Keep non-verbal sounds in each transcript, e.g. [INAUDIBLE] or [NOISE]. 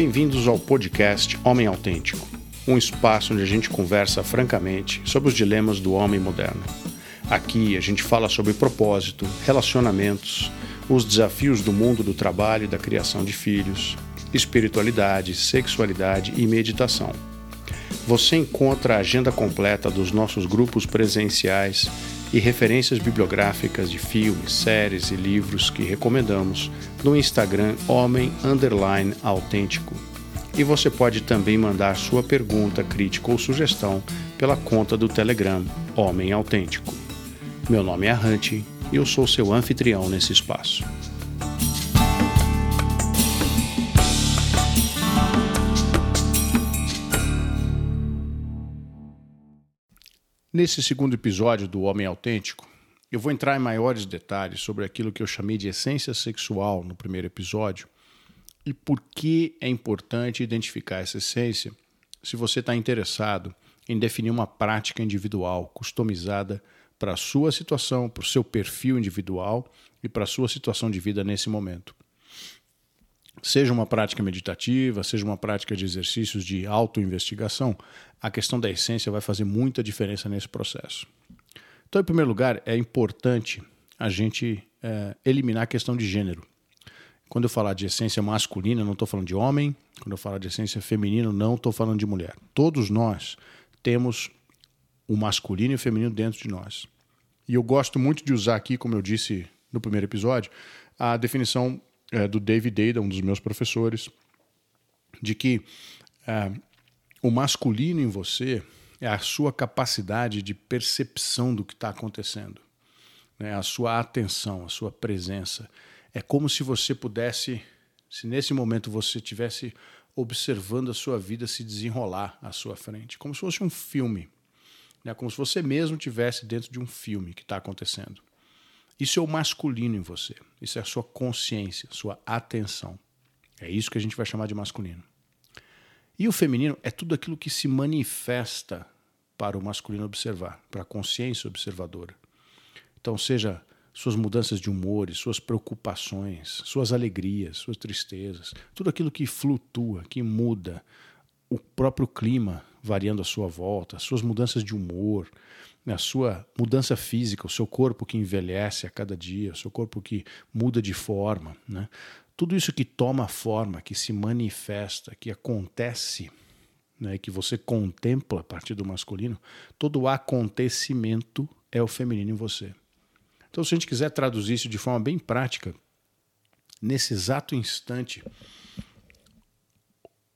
Bem-vindos ao podcast Homem Autêntico, um espaço onde a gente conversa francamente sobre os dilemas do homem moderno. Aqui a gente fala sobre propósito, relacionamentos, os desafios do mundo do trabalho e da criação de filhos, espiritualidade, sexualidade e meditação. Você encontra a agenda completa dos nossos grupos presenciais e referências bibliográficas de filmes, séries e livros que recomendamos no Instagram Homem Underline Autêntico. E você pode também mandar sua pergunta, crítica ou sugestão pela conta do Telegram Homem Autêntico. Meu nome é Hunt e eu sou seu anfitrião nesse espaço. Nesse segundo episódio do Homem Autêntico, eu vou entrar em maiores detalhes sobre aquilo que eu chamei de essência sexual no primeiro episódio e por que é importante identificar essa essência se você está interessado em definir uma prática individual customizada para a sua situação, para o seu perfil individual e para a sua situação de vida nesse momento. Seja uma prática meditativa, seja uma prática de exercícios de autoinvestigação, a questão da essência vai fazer muita diferença nesse processo. Então, em primeiro lugar, é importante a gente é, eliminar a questão de gênero. Quando eu falar de essência masculina, não estou falando de homem. Quando eu falar de essência feminina, não estou falando de mulher. Todos nós temos o masculino e o feminino dentro de nós. E eu gosto muito de usar aqui, como eu disse no primeiro episódio, a definição é, do David Dada, um dos meus professores, de que é, o masculino em você é a sua capacidade de percepção do que está acontecendo, né? a sua atenção, a sua presença. É como se você pudesse, se nesse momento você tivesse observando a sua vida se desenrolar à sua frente, como se fosse um filme, né? como se você mesmo tivesse dentro de um filme que está acontecendo. Isso é o masculino em você. Isso é a sua consciência, sua atenção. É isso que a gente vai chamar de masculino. E o feminino é tudo aquilo que se manifesta para o masculino observar, para a consciência observadora. Então, seja suas mudanças de humores, suas preocupações, suas alegrias, suas tristezas, tudo aquilo que flutua, que muda, o próprio clima variando à sua volta, suas mudanças de humor, né, a sua mudança física, o seu corpo que envelhece a cada dia, o seu corpo que muda de forma, né? tudo isso que toma forma, que se manifesta, que acontece, né, que você contempla a partir do masculino, todo acontecimento é o feminino em você. Então, se a gente quiser traduzir isso de forma bem prática, nesse exato instante,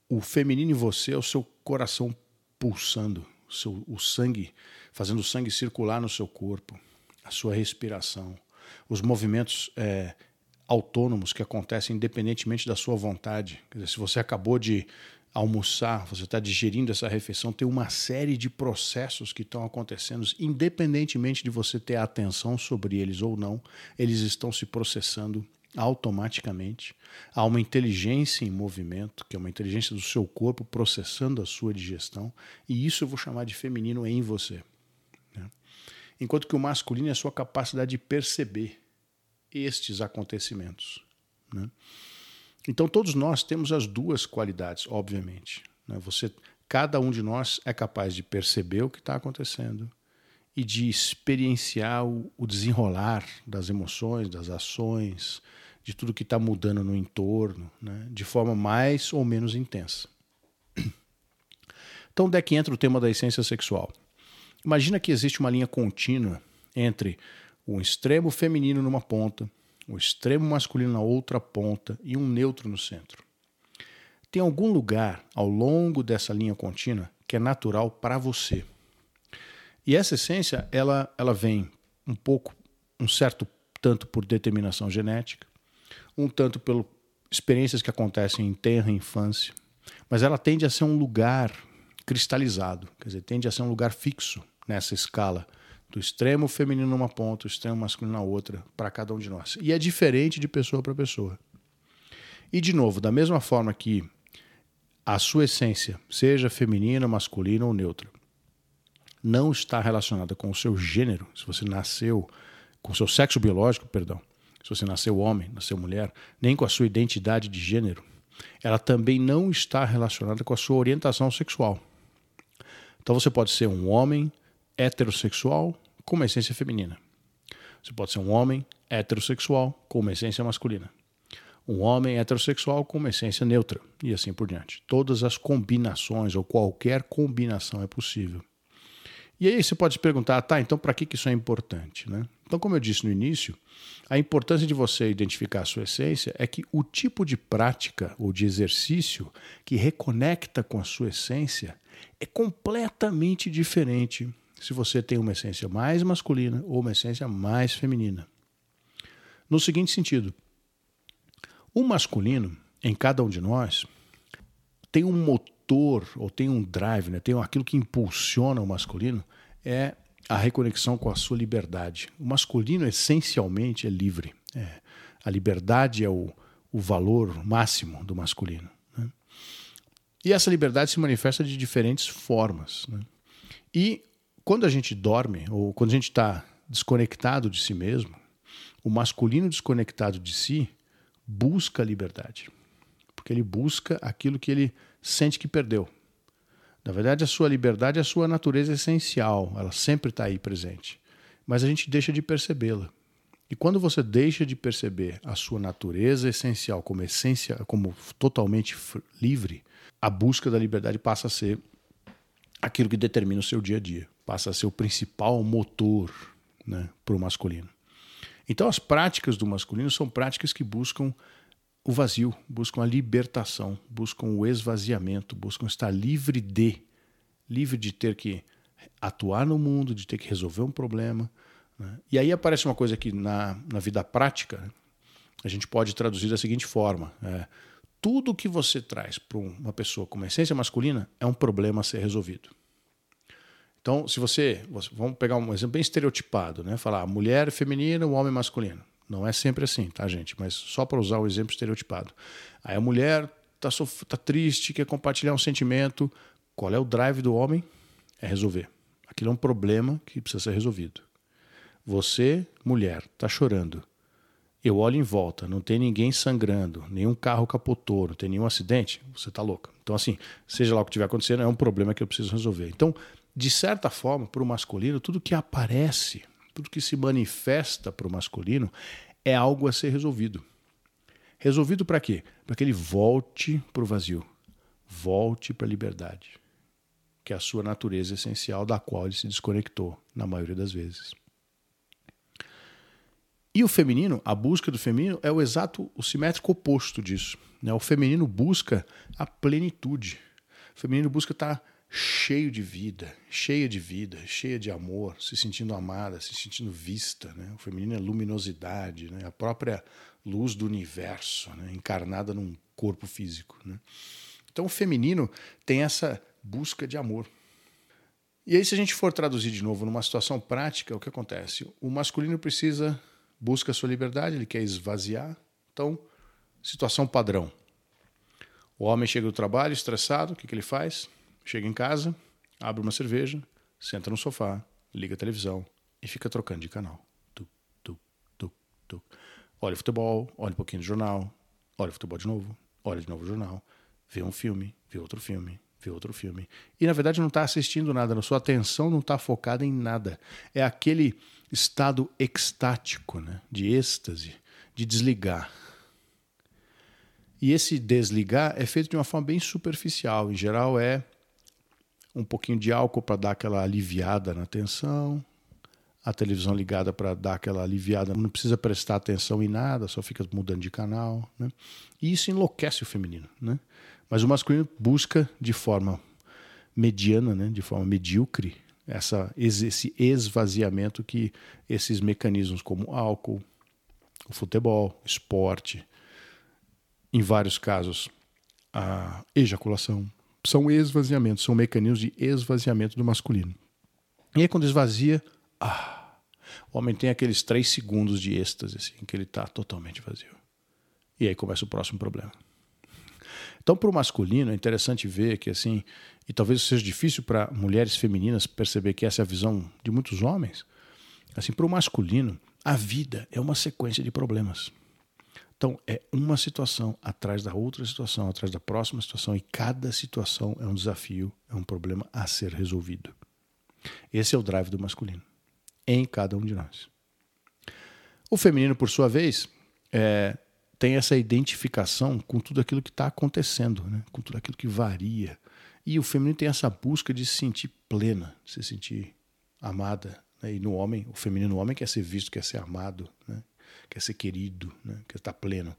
o feminino em você é o seu coração pulsando, o, seu, o sangue fazendo o sangue circular no seu corpo, a sua respiração, os movimentos é, autônomos que acontecem independentemente da sua vontade. Quer dizer, se você acabou de almoçar, você está digerindo essa refeição, tem uma série de processos que estão acontecendo, independentemente de você ter atenção sobre eles ou não, eles estão se processando automaticamente. Há uma inteligência em movimento, que é uma inteligência do seu corpo processando a sua digestão, e isso eu vou chamar de feminino em você enquanto que o masculino é a sua capacidade de perceber estes acontecimentos. Né? Então todos nós temos as duas qualidades, obviamente. Né? Você, cada um de nós é capaz de perceber o que está acontecendo e de experienciar o, o desenrolar das emoções, das ações, de tudo que está mudando no entorno, né? de forma mais ou menos intensa. Então, onde é que entra o tema da essência sexual? Imagina que existe uma linha contínua entre o extremo feminino numa ponta, o extremo masculino na outra ponta e um neutro no centro. Tem algum lugar ao longo dessa linha contínua que é natural para você. E essa essência, ela, ela vem um pouco, um certo tanto por determinação genética, um tanto pelas experiências que acontecem em terra infância, mas ela tende a ser um lugar cristalizado, quer dizer, tende a ser um lugar fixo nessa escala do extremo feminino numa ponta, o extremo masculino na outra, para cada um de nós. E é diferente de pessoa para pessoa. E, de novo, da mesma forma que a sua essência, seja feminina, masculina ou neutra, não está relacionada com o seu gênero, se você nasceu com o seu sexo biológico, perdão, se você nasceu homem, nasceu mulher, nem com a sua identidade de gênero, ela também não está relacionada com a sua orientação sexual. Então você pode ser um homem heterossexual com uma essência feminina. Você pode ser um homem heterossexual com uma essência masculina. Um homem heterossexual com uma essência neutra e assim por diante. Todas as combinações ou qualquer combinação é possível. E aí você pode se perguntar, tá, então para que, que isso é importante? Né? Então, como eu disse no início, a importância de você identificar a sua essência é que o tipo de prática ou de exercício que reconecta com a sua essência é completamente diferente se você tem uma essência mais masculina ou uma essência mais feminina. No seguinte sentido, o masculino, em cada um de nós, tem um motor ou tem um drive, né? tem aquilo que impulsiona o masculino, é a reconexão com a sua liberdade. O masculino, essencialmente, é livre. É, a liberdade é o, o valor máximo do masculino. Né? E essa liberdade se manifesta de diferentes formas. Né? E quando a gente dorme, ou quando a gente está desconectado de si mesmo, o masculino desconectado de si busca a liberdade. Porque ele busca aquilo que ele sente que perdeu. Na verdade, a sua liberdade é a sua natureza essencial, ela sempre está aí presente. Mas a gente deixa de percebê-la. E quando você deixa de perceber a sua natureza essencial como essência, como totalmente livre, a busca da liberdade passa a ser aquilo que determina o seu dia a dia, passa a ser o principal motor né, para o masculino. Então, as práticas do masculino são práticas que buscam o vazio, buscam a libertação, buscam o esvaziamento, buscam estar livre de, livre de ter que atuar no mundo, de ter que resolver um problema. Né? E aí aparece uma coisa que na, na vida prática né, a gente pode traduzir da seguinte forma: é, tudo que você traz para uma pessoa com uma essência masculina é um problema a ser resolvido. Então, se você, vamos pegar um exemplo bem estereotipado, né? Falar mulher feminina, o homem masculino. Não é sempre assim, tá, gente? Mas só para usar o exemplo estereotipado. Aí a mulher tá, tá triste, quer compartilhar um sentimento. Qual é o drive do homem? É resolver. Aquilo é um problema que precisa ser resolvido. Você, mulher, tá chorando. Eu olho em volta, não tem ninguém sangrando, nenhum carro capotou, não tem nenhum acidente, você tá louca. Então, assim, seja lá o que estiver acontecendo, é um problema que eu preciso resolver. Então, de certa forma, para o masculino, tudo que aparece tudo que se manifesta para o masculino é algo a ser resolvido. Resolvido para quê? Para que ele volte para o vazio, volte para a liberdade, que é a sua natureza essencial da qual ele se desconectou, na maioria das vezes. E o feminino, a busca do feminino é o exato, o simétrico oposto disso. Né? O feminino busca a plenitude. O feminino busca estar tá cheio de vida, cheia de vida, cheia de amor, se sentindo amada, se sentindo vista. Né? O feminino é luminosidade, né? a própria luz do universo, né? encarnada num corpo físico. Né? Então o feminino tem essa busca de amor. E aí, se a gente for traduzir de novo numa situação prática, o que acontece? O masculino precisa, busca sua liberdade, ele quer esvaziar. Então, situação padrão. O homem chega do trabalho estressado, o que, que ele faz? Chega em casa, abre uma cerveja, senta no sofá, liga a televisão e fica trocando de canal. Tu, tu, tu, tu. Olha futebol, olha um pouquinho de jornal, olha futebol de novo, olha de novo o jornal, vê um filme, vê outro filme, vê outro filme. E na verdade não está assistindo nada, a sua atenção não está focada em nada. É aquele estado extático, né? de êxtase, de desligar. E esse desligar é feito de uma forma bem superficial. Em geral, é um pouquinho de álcool para dar aquela aliviada na tensão, a televisão ligada para dar aquela aliviada, não precisa prestar atenção em nada, só fica mudando de canal. Né? E isso enlouquece o feminino. Né? Mas o masculino busca de forma mediana, né? de forma medíocre, essa, esse esvaziamento que esses mecanismos como álcool, o futebol, esporte, em vários casos, a ejaculação, são esvaziamentos, são mecanismos de esvaziamento do masculino. E aí quando esvazia, ah, o homem tem aqueles três segundos de êxtase, assim, que ele está totalmente vazio. E aí começa o próximo problema. Então, para o masculino, é interessante ver que, assim, e talvez seja difícil para mulheres femininas perceber que essa é a visão de muitos homens. Assim, para o masculino, a vida é uma sequência de problemas. Então, é uma situação atrás da outra situação, atrás da próxima situação, e cada situação é um desafio, é um problema a ser resolvido. Esse é o drive do masculino, em cada um de nós. O feminino, por sua vez, é, tem essa identificação com tudo aquilo que está acontecendo, né? com tudo aquilo que varia. E o feminino tem essa busca de se sentir plena, de se sentir amada. Né? E no homem, o feminino, o homem quer ser visto, quer ser amado, né? Quer ser querido, né? quer estar pleno.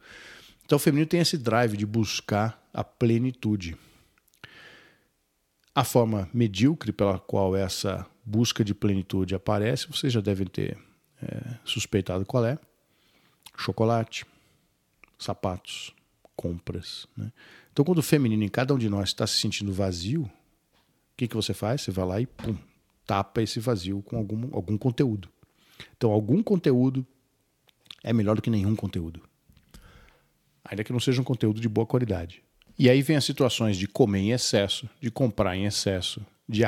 Então o feminino tem esse drive de buscar a plenitude. A forma medíocre pela qual essa busca de plenitude aparece, vocês já devem ter é, suspeitado qual é: chocolate, sapatos, compras. Né? Então, quando o feminino em cada um de nós está se sentindo vazio, o que, que você faz? Você vai lá e pum, tapa esse vazio com algum, algum conteúdo. Então, algum conteúdo é melhor do que nenhum conteúdo. Ainda que não seja um conteúdo de boa qualidade. E aí vem as situações de comer em excesso, de comprar em excesso, de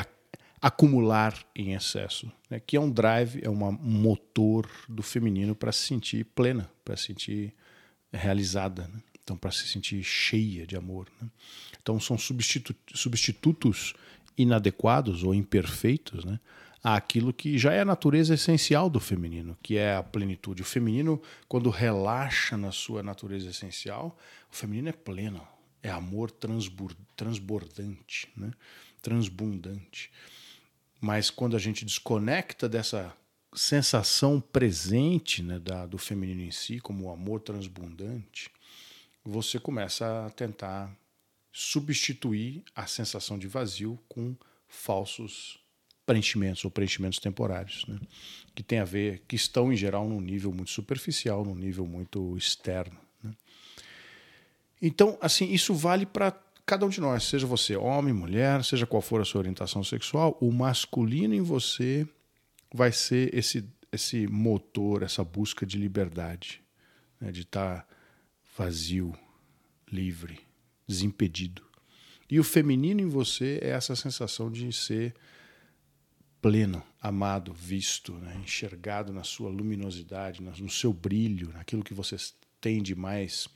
acumular em excesso, né? que é um drive, é um motor do feminino para se sentir plena, para se sentir realizada, né? então para se sentir cheia de amor. Né? Então são substitu substitutos inadequados ou imperfeitos né? Àquilo que já é a natureza essencial do feminino, que é a plenitude. O feminino, quando relaxa na sua natureza essencial, o feminino é pleno, é amor transbordante, né? transbundante. Mas quando a gente desconecta dessa sensação presente né, da, do feminino em si, como o amor transbundante, você começa a tentar substituir a sensação de vazio com falsos preenchimentos ou preenchimentos temporários, né? que tem a ver, que estão em geral num nível muito superficial, num nível muito externo. Né? Então, assim, isso vale para cada um de nós, seja você homem, mulher, seja qual for a sua orientação sexual, o masculino em você vai ser esse, esse motor, essa busca de liberdade, né, de estar tá vazio, livre, desimpedido. E o feminino em você é essa sensação de ser pleno, amado, visto, né, enxergado na sua luminosidade, no seu brilho, naquilo que você tem de mais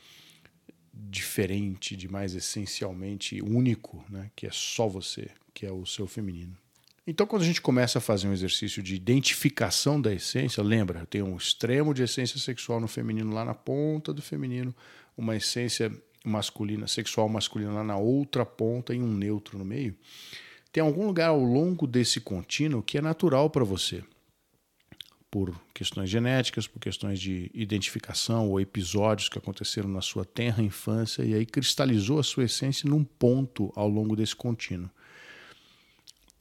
diferente, de mais essencialmente único, né? que é só você, que é o seu feminino. Então, quando a gente começa a fazer um exercício de identificação da essência, lembra, tem um extremo de essência sexual no feminino lá na ponta do feminino, uma essência masculina, sexual masculina lá na outra ponta e um neutro no meio. Tem algum lugar ao longo desse contínuo que é natural para você por questões genéticas, por questões de identificação ou episódios que aconteceram na sua tenra infância e aí cristalizou a sua essência num ponto ao longo desse contínuo.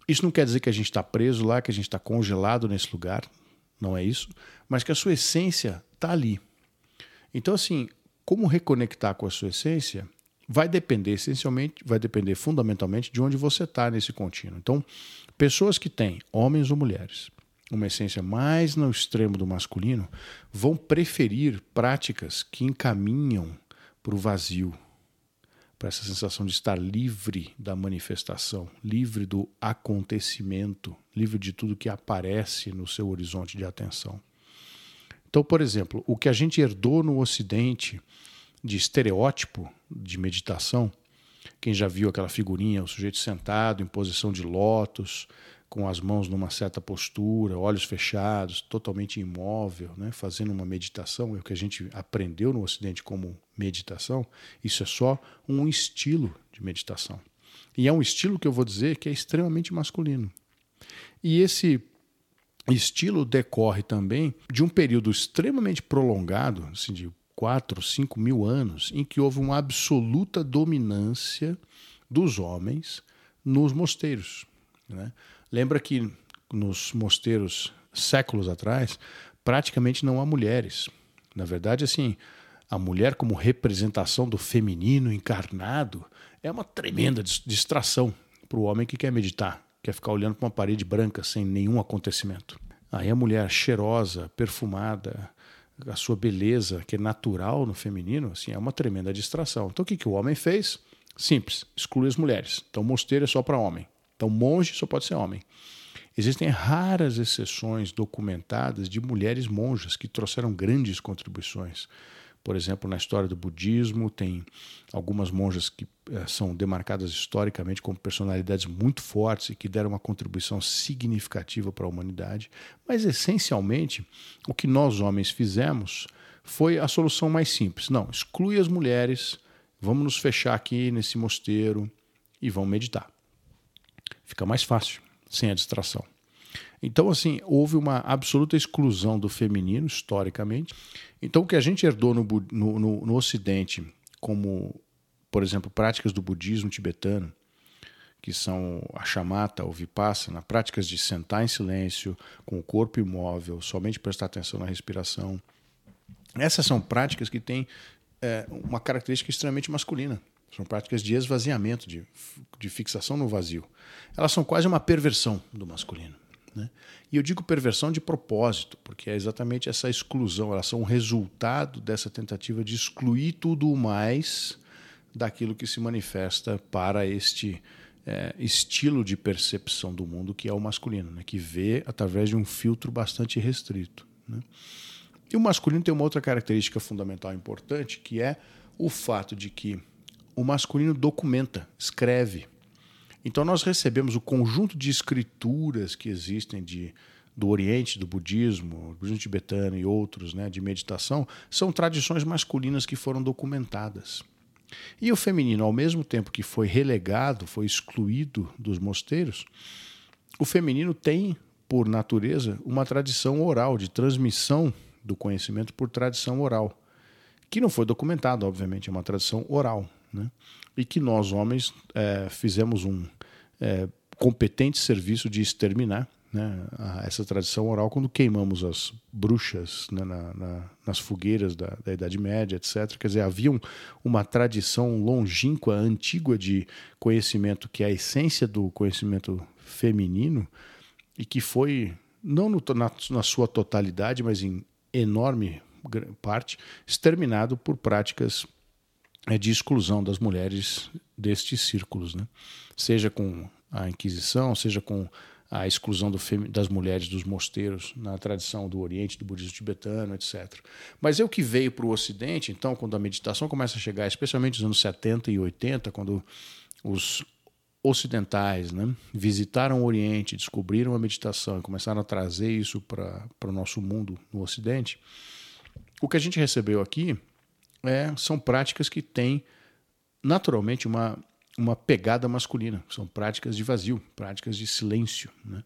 Isso não quer dizer que a gente está preso lá, que a gente está congelado nesse lugar, não é isso, mas que a sua essência está ali. Então, assim, como reconectar com a sua essência vai depender essencialmente, vai depender fundamentalmente de onde você está nesse contínuo. Então, pessoas que têm, homens ou mulheres, uma essência mais no extremo do masculino, vão preferir práticas que encaminham para o vazio, para essa sensação de estar livre da manifestação, livre do acontecimento, livre de tudo que aparece no seu horizonte de atenção. Então, por exemplo, o que a gente herdou no Ocidente de estereótipo de meditação, quem já viu aquela figurinha, o sujeito sentado em posição de lótus, com as mãos numa certa postura, olhos fechados, totalmente imóvel, né, fazendo uma meditação, é o que a gente aprendeu no Ocidente como meditação, isso é só um estilo de meditação. E é um estilo que eu vou dizer que é extremamente masculino. E esse estilo decorre também de um período extremamente prolongado, assim, de 4, 5 mil anos, em que houve uma absoluta dominância dos homens nos mosteiros. Né? Lembra que nos mosteiros séculos atrás, praticamente não há mulheres. Na verdade, assim, a mulher como representação do feminino encarnado é uma tremenda distração para o homem que quer meditar, quer ficar olhando para uma parede branca sem nenhum acontecimento. Aí a mulher cheirosa, perfumada, a sua beleza, que é natural no feminino, assim, é uma tremenda distração. Então o que, que o homem fez? Simples, exclui as mulheres. Então mosteiro é só para homem. Então, monge só pode ser homem. Existem raras exceções documentadas de mulheres monjas que trouxeram grandes contribuições, Por exemplo, na história do budismo, tem algumas monjas que eh, são demarcadas historicamente como personalidades muito fortes e que deram uma contribuição significativa para a humanidade. Mas, essencialmente, o que nós homens fizemos foi a solução mais simples. Não, exclui as mulheres, vamos nos fechar aqui nesse mosteiro e vamos meditar. Fica mais fácil, sem a distração. Então, assim, houve uma absoluta exclusão do feminino, historicamente. Então, o que a gente herdou no, no, no, no Ocidente, como, por exemplo, práticas do budismo tibetano, que são a chamata ou vipassana, práticas de sentar em silêncio, com o corpo imóvel, somente prestar atenção na respiração. Essas são práticas que têm é, uma característica extremamente masculina. São práticas de esvaziamento, de, de fixação no vazio. Elas são quase uma perversão do masculino. Né? E eu digo perversão de propósito, porque é exatamente essa exclusão, elas são um resultado dessa tentativa de excluir tudo o mais daquilo que se manifesta para este é, estilo de percepção do mundo que é o masculino, né? que vê através de um filtro bastante restrito. Né? E o masculino tem uma outra característica fundamental importante, que é o fato de que o masculino documenta, escreve, então nós recebemos o conjunto de escrituras que existem de, do Oriente, do budismo, do budismo tibetano e outros, né, de meditação, são tradições masculinas que foram documentadas. E o feminino, ao mesmo tempo que foi relegado, foi excluído dos mosteiros, o feminino tem, por natureza, uma tradição oral, de transmissão do conhecimento por tradição oral, que não foi documentado, obviamente, é uma tradição oral né? E que nós, homens, é, fizemos um é, competente serviço de exterminar né, essa tradição oral quando queimamos as bruxas né, na, na, nas fogueiras da, da, Idade Média, etc. Quer dizer, havia um, uma tradição longínqua, antiga de conhecimento que é a essência do conhecimento feminino e que foi, não no, na, na sua totalidade, mas em enorme parte, exterminado por práticas de exclusão das mulheres destes círculos, né? seja com a Inquisição, seja com a exclusão das mulheres dos mosteiros na tradição do Oriente, do budismo tibetano, etc. Mas é o que veio para o Ocidente, então, quando a meditação começa a chegar, especialmente nos anos 70 e 80, quando os ocidentais né, visitaram o Oriente, descobriram a meditação e começaram a trazer isso para o nosso mundo no Ocidente, o que a gente recebeu aqui é, são práticas que têm naturalmente uma, uma pegada masculina. São práticas de vazio, práticas de silêncio. Né?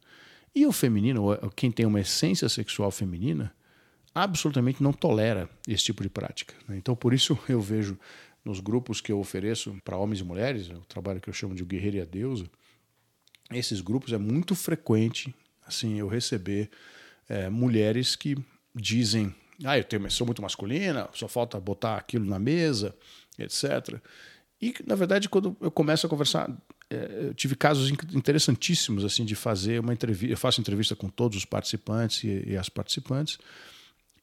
E o feminino, quem tem uma essência sexual feminina, absolutamente não tolera esse tipo de prática. Né? Então, por isso [LAUGHS] eu vejo nos grupos que eu ofereço para homens e mulheres, o trabalho que eu chamo de o Guerreiro e a Deusa, esses grupos é muito frequente assim eu receber é, mulheres que dizem ah, eu tenho, sou muito masculina, só falta botar aquilo na mesa, etc. E, na verdade, quando eu começo a conversar, é, eu tive casos interessantíssimos assim de fazer uma entrevista. Eu faço entrevista com todos os participantes e, e as participantes.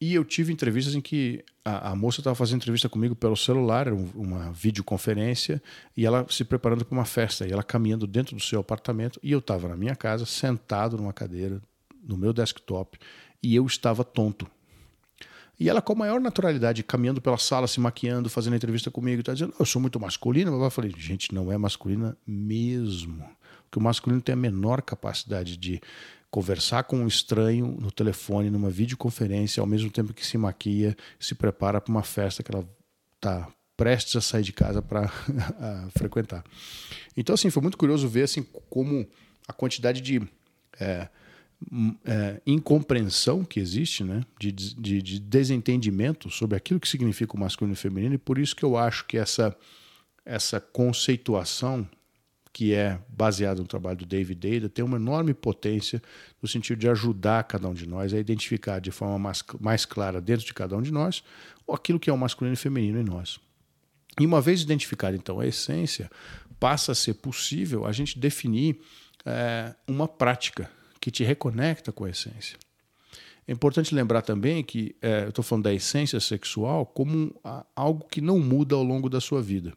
E eu tive entrevistas em que a, a moça estava fazendo entrevista comigo pelo celular, uma videoconferência, e ela se preparando para uma festa, e ela caminhando dentro do seu apartamento, e eu estava na minha casa, sentado numa cadeira, no meu desktop, e eu estava tonto. E ela, com a maior naturalidade, caminhando pela sala, se maquiando, fazendo entrevista comigo, está dizendo: Eu sou muito masculina. Mas eu falei: Gente, não é masculina mesmo. Porque o masculino tem a menor capacidade de conversar com um estranho no telefone, numa videoconferência, ao mesmo tempo que se maquia, se prepara para uma festa que ela está prestes a sair de casa para [LAUGHS] frequentar. Então, assim, foi muito curioso ver assim, como a quantidade de. É, é, incompreensão que existe, né? De, de, de, desentendimento sobre aquilo que significa o masculino e o feminino, e por isso que eu acho que essa, essa conceituação que é baseada no trabalho do David Dada tem uma enorme potência no sentido de ajudar cada um de nós a identificar de forma mais, mais clara dentro de cada um de nós aquilo que é o masculino e feminino em nós. E uma vez identificada então a essência, passa a ser possível a gente definir é, uma prática que te reconecta com a essência. É importante lembrar também que é, eu estou falando da essência sexual como algo que não muda ao longo da sua vida.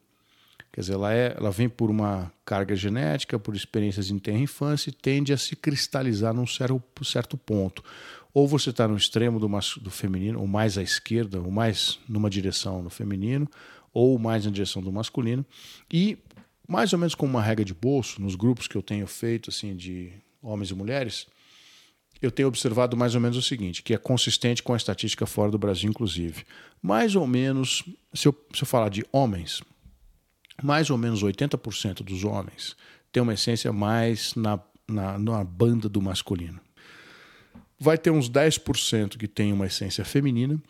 Quer dizer, ela, é, ela vem por uma carga genética, por experiências em terra infância e tende a se cristalizar num certo, certo ponto. ou você está no extremo do, do feminino, ou mais à esquerda, ou mais numa direção no feminino, ou mais na direção do masculino. E mais ou menos como uma regra de bolso, nos grupos que eu tenho feito assim de homens e mulheres, eu tenho observado mais ou menos o seguinte, que é consistente com a estatística fora do Brasil, inclusive. Mais ou menos, se eu, se eu falar de homens, mais ou menos 80% dos homens têm uma essência mais na, na, na banda do masculino. Vai ter uns 10% que tem uma essência feminina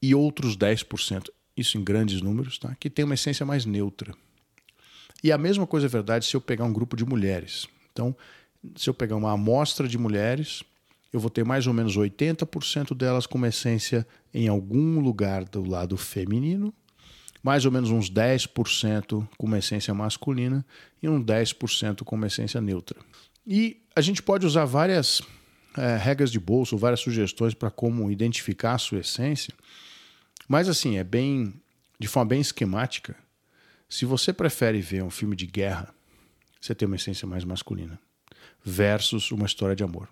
e outros 10%, isso em grandes números, tá? que tem uma essência mais neutra. E a mesma coisa é verdade se eu pegar um grupo de mulheres. Então, se eu pegar uma amostra de mulheres, eu vou ter mais ou menos 80% delas com uma essência em algum lugar do lado feminino, mais ou menos uns 10% com uma essência masculina e uns 10% com uma essência neutra. E a gente pode usar várias é, regras de bolso, várias sugestões para como identificar a sua essência, mas assim, é bem, de forma bem esquemática. Se você prefere ver um filme de guerra, você tem uma essência mais masculina, versus uma história de amor.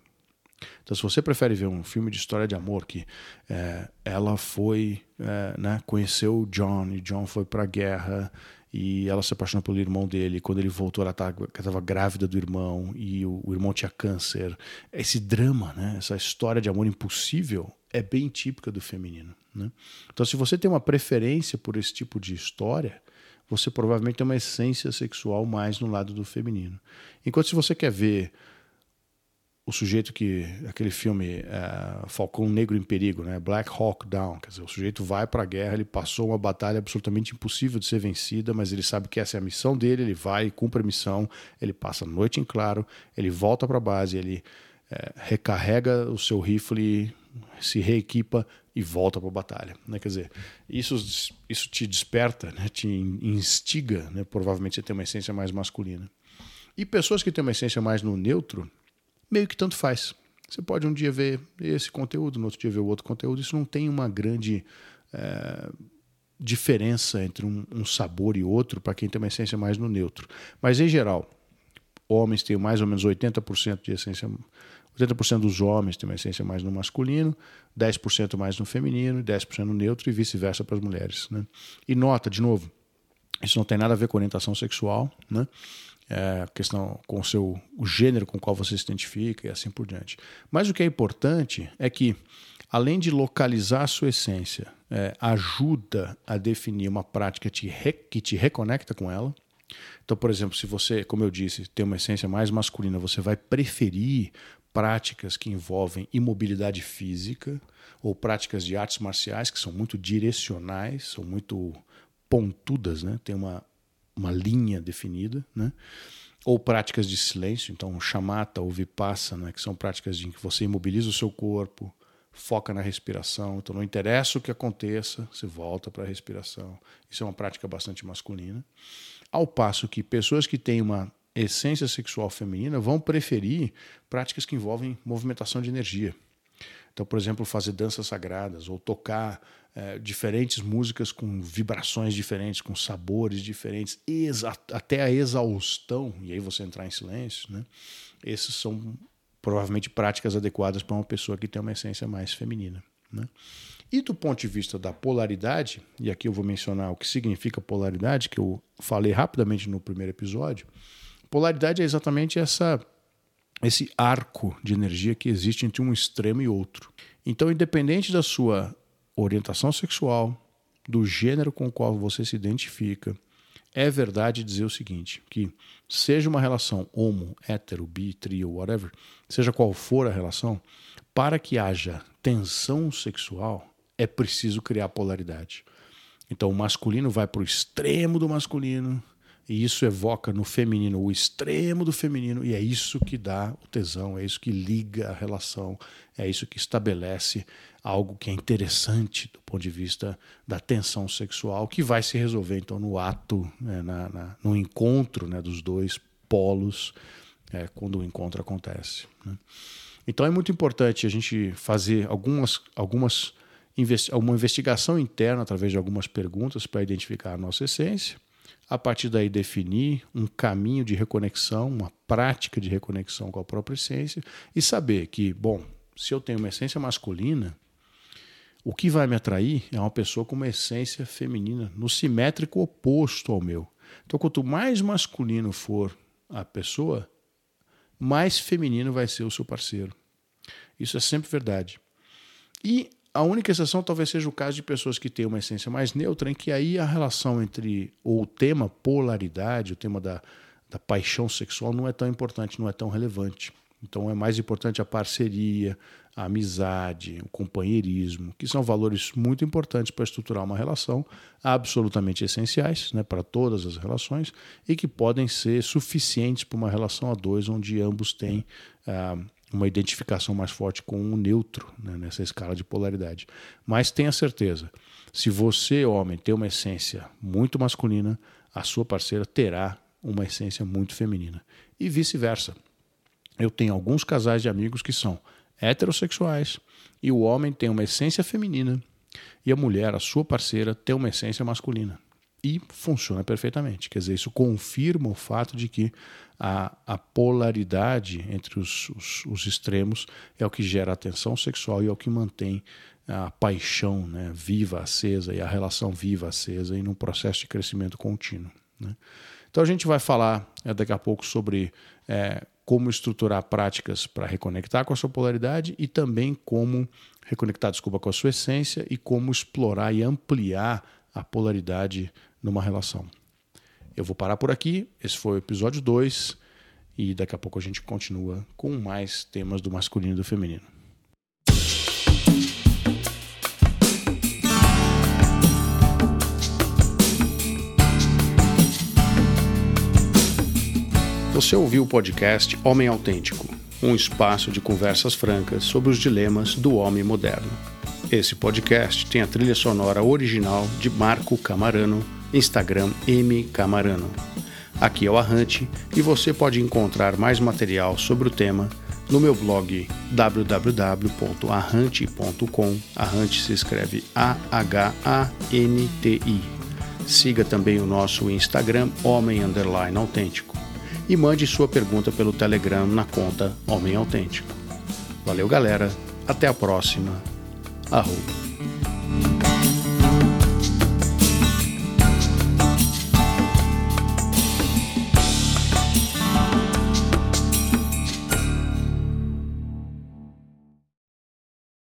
Então, se você prefere ver um filme de história de amor que é, ela foi, é, né, conheceu o John e John foi para a guerra e ela se apaixonou pelo irmão dele. Quando ele voltou, ela estava grávida do irmão e o, o, irmão tinha câncer. Esse drama, né, essa história de amor impossível é bem típica do feminino. Né? Então, se você tem uma preferência por esse tipo de história, você provavelmente tem uma essência sexual mais no lado do feminino. Enquanto se você quer ver o sujeito que aquele filme é, Falcão Negro em Perigo, né, Black Hawk Down, quer dizer, o sujeito vai para a guerra, ele passou uma batalha absolutamente impossível de ser vencida, mas ele sabe que essa é a missão dele, ele vai, cumpre a missão, ele passa a noite em claro, ele volta para a base, ele é, recarrega o seu rifle, se reequipa e volta para a batalha. Né? Quer dizer, isso, isso te desperta, né? te instiga, né? provavelmente você tem uma essência mais masculina. E pessoas que têm uma essência mais no neutro, meio que tanto faz. Você pode um dia ver esse conteúdo, no outro dia ver o outro conteúdo. Isso não tem uma grande é, diferença entre um, um sabor e outro para quem tem uma essência mais no neutro. Mas, em geral, homens têm mais ou menos 80% de essência 80% dos homens têm uma essência mais no masculino, 10% mais no feminino, 10% no neutro e vice-versa para as mulheres. Né? E nota, de novo, isso não tem nada a ver com orientação sexual, né? É, questão com o seu o gênero com o qual você se identifica e assim por diante. Mas o que é importante é que, além de localizar a sua essência, é, ajuda a definir uma prática te re, que te reconecta com ela. Então, por exemplo, se você, como eu disse, tem uma essência mais masculina, você vai preferir práticas que envolvem imobilidade física ou práticas de artes marciais que são muito direcionais, são muito pontudas, né? tem uma, uma linha definida, né? ou práticas de silêncio, então chamata ou vipassana, que são práticas em que você imobiliza o seu corpo, foca na respiração, então não interessa o que aconteça, você volta para a respiração. Isso é uma prática bastante masculina. Ao passo que pessoas que têm uma essência sexual feminina vão preferir práticas que envolvem movimentação de energia. Então, por exemplo, fazer danças sagradas ou tocar é, diferentes músicas com vibrações diferentes, com sabores diferentes, até a exaustão, e aí você entrar em silêncio. Né? Essas são provavelmente práticas adequadas para uma pessoa que tem uma essência mais feminina. Né? E do ponto de vista da polaridade, e aqui eu vou mencionar o que significa polaridade, que eu falei rapidamente no primeiro episódio, Polaridade é exatamente essa esse arco de energia que existe entre um extremo e outro. Então, independente da sua orientação sexual, do gênero com o qual você se identifica, é verdade dizer o seguinte, que seja uma relação homo, hétero, bi, trio, whatever, seja qual for a relação, para que haja tensão sexual, é preciso criar polaridade. Então o masculino vai para o extremo do masculino e isso evoca no feminino o extremo do feminino, e é isso que dá o tesão, é isso que liga a relação, é isso que estabelece algo que é interessante do ponto de vista da tensão sexual, que vai se resolver então no ato, né, na, na, no encontro né, dos dois polos, é, quando o encontro acontece. Né? Então é muito importante a gente fazer algumas, algumas uma investigação interna através de algumas perguntas para identificar a nossa essência a partir daí definir um caminho de reconexão, uma prática de reconexão com a própria essência e saber que, bom, Se eu tenho uma essência masculina, o que vai me atrair é uma pessoa com uma essência feminina, no simétrico oposto ao meu. Então, quanto mais masculino for a pessoa, mais feminino vai ser o seu parceiro. Isso é sempre verdade. E a única exceção talvez seja o caso de pessoas que têm uma essência mais neutra, em que aí a relação entre, ou o tema polaridade, o tema da, da paixão sexual não é tão importante, não é tão relevante. Então é mais importante a parceria, a amizade, o companheirismo, que são valores muito importantes para estruturar uma relação, absolutamente essenciais né, para todas as relações e que podem ser suficientes para uma relação a dois, onde ambos têm ah, uma identificação mais forte com o neutro né, nessa escala de polaridade. Mas tenha certeza, se você, homem, tem uma essência muito masculina, a sua parceira terá uma essência muito feminina. E vice-versa. Eu tenho alguns casais de amigos que são heterossexuais e o homem tem uma essência feminina e a mulher, a sua parceira, tem uma essência masculina. E funciona perfeitamente. Quer dizer, isso confirma o fato de que a, a polaridade entre os, os, os, extremos é o que gera a tensão sexual e é o que mantém a paixão né, viva, acesa e a relação viva, acesa e num processo de crescimento contínuo. Né? Então a gente vai falar é, daqui a pouco sobre é, como estruturar práticas para reconectar com a sua polaridade e também como reconectar, desculpa, com a sua essência e como explorar e ampliar a polaridade numa relação. Eu vou parar por aqui. Esse foi o episódio 2 e daqui a pouco a gente continua com mais temas do masculino e do feminino. Você ouviu o podcast Homem Autêntico, um espaço de conversas francas sobre os dilemas do homem moderno. Esse podcast tem a trilha sonora original de Marco Camarano, Instagram M Camarano. Aqui é o Arrante e você pode encontrar mais material sobre o tema no meu blog www.arrante.com. Arrante se escreve A-H-A-N-T-I. Siga também o nosso Instagram Homem Underline Autêntico e mande sua pergunta pelo Telegram na conta Homem Autêntico. Valeu, galera. Até a próxima. Arroba.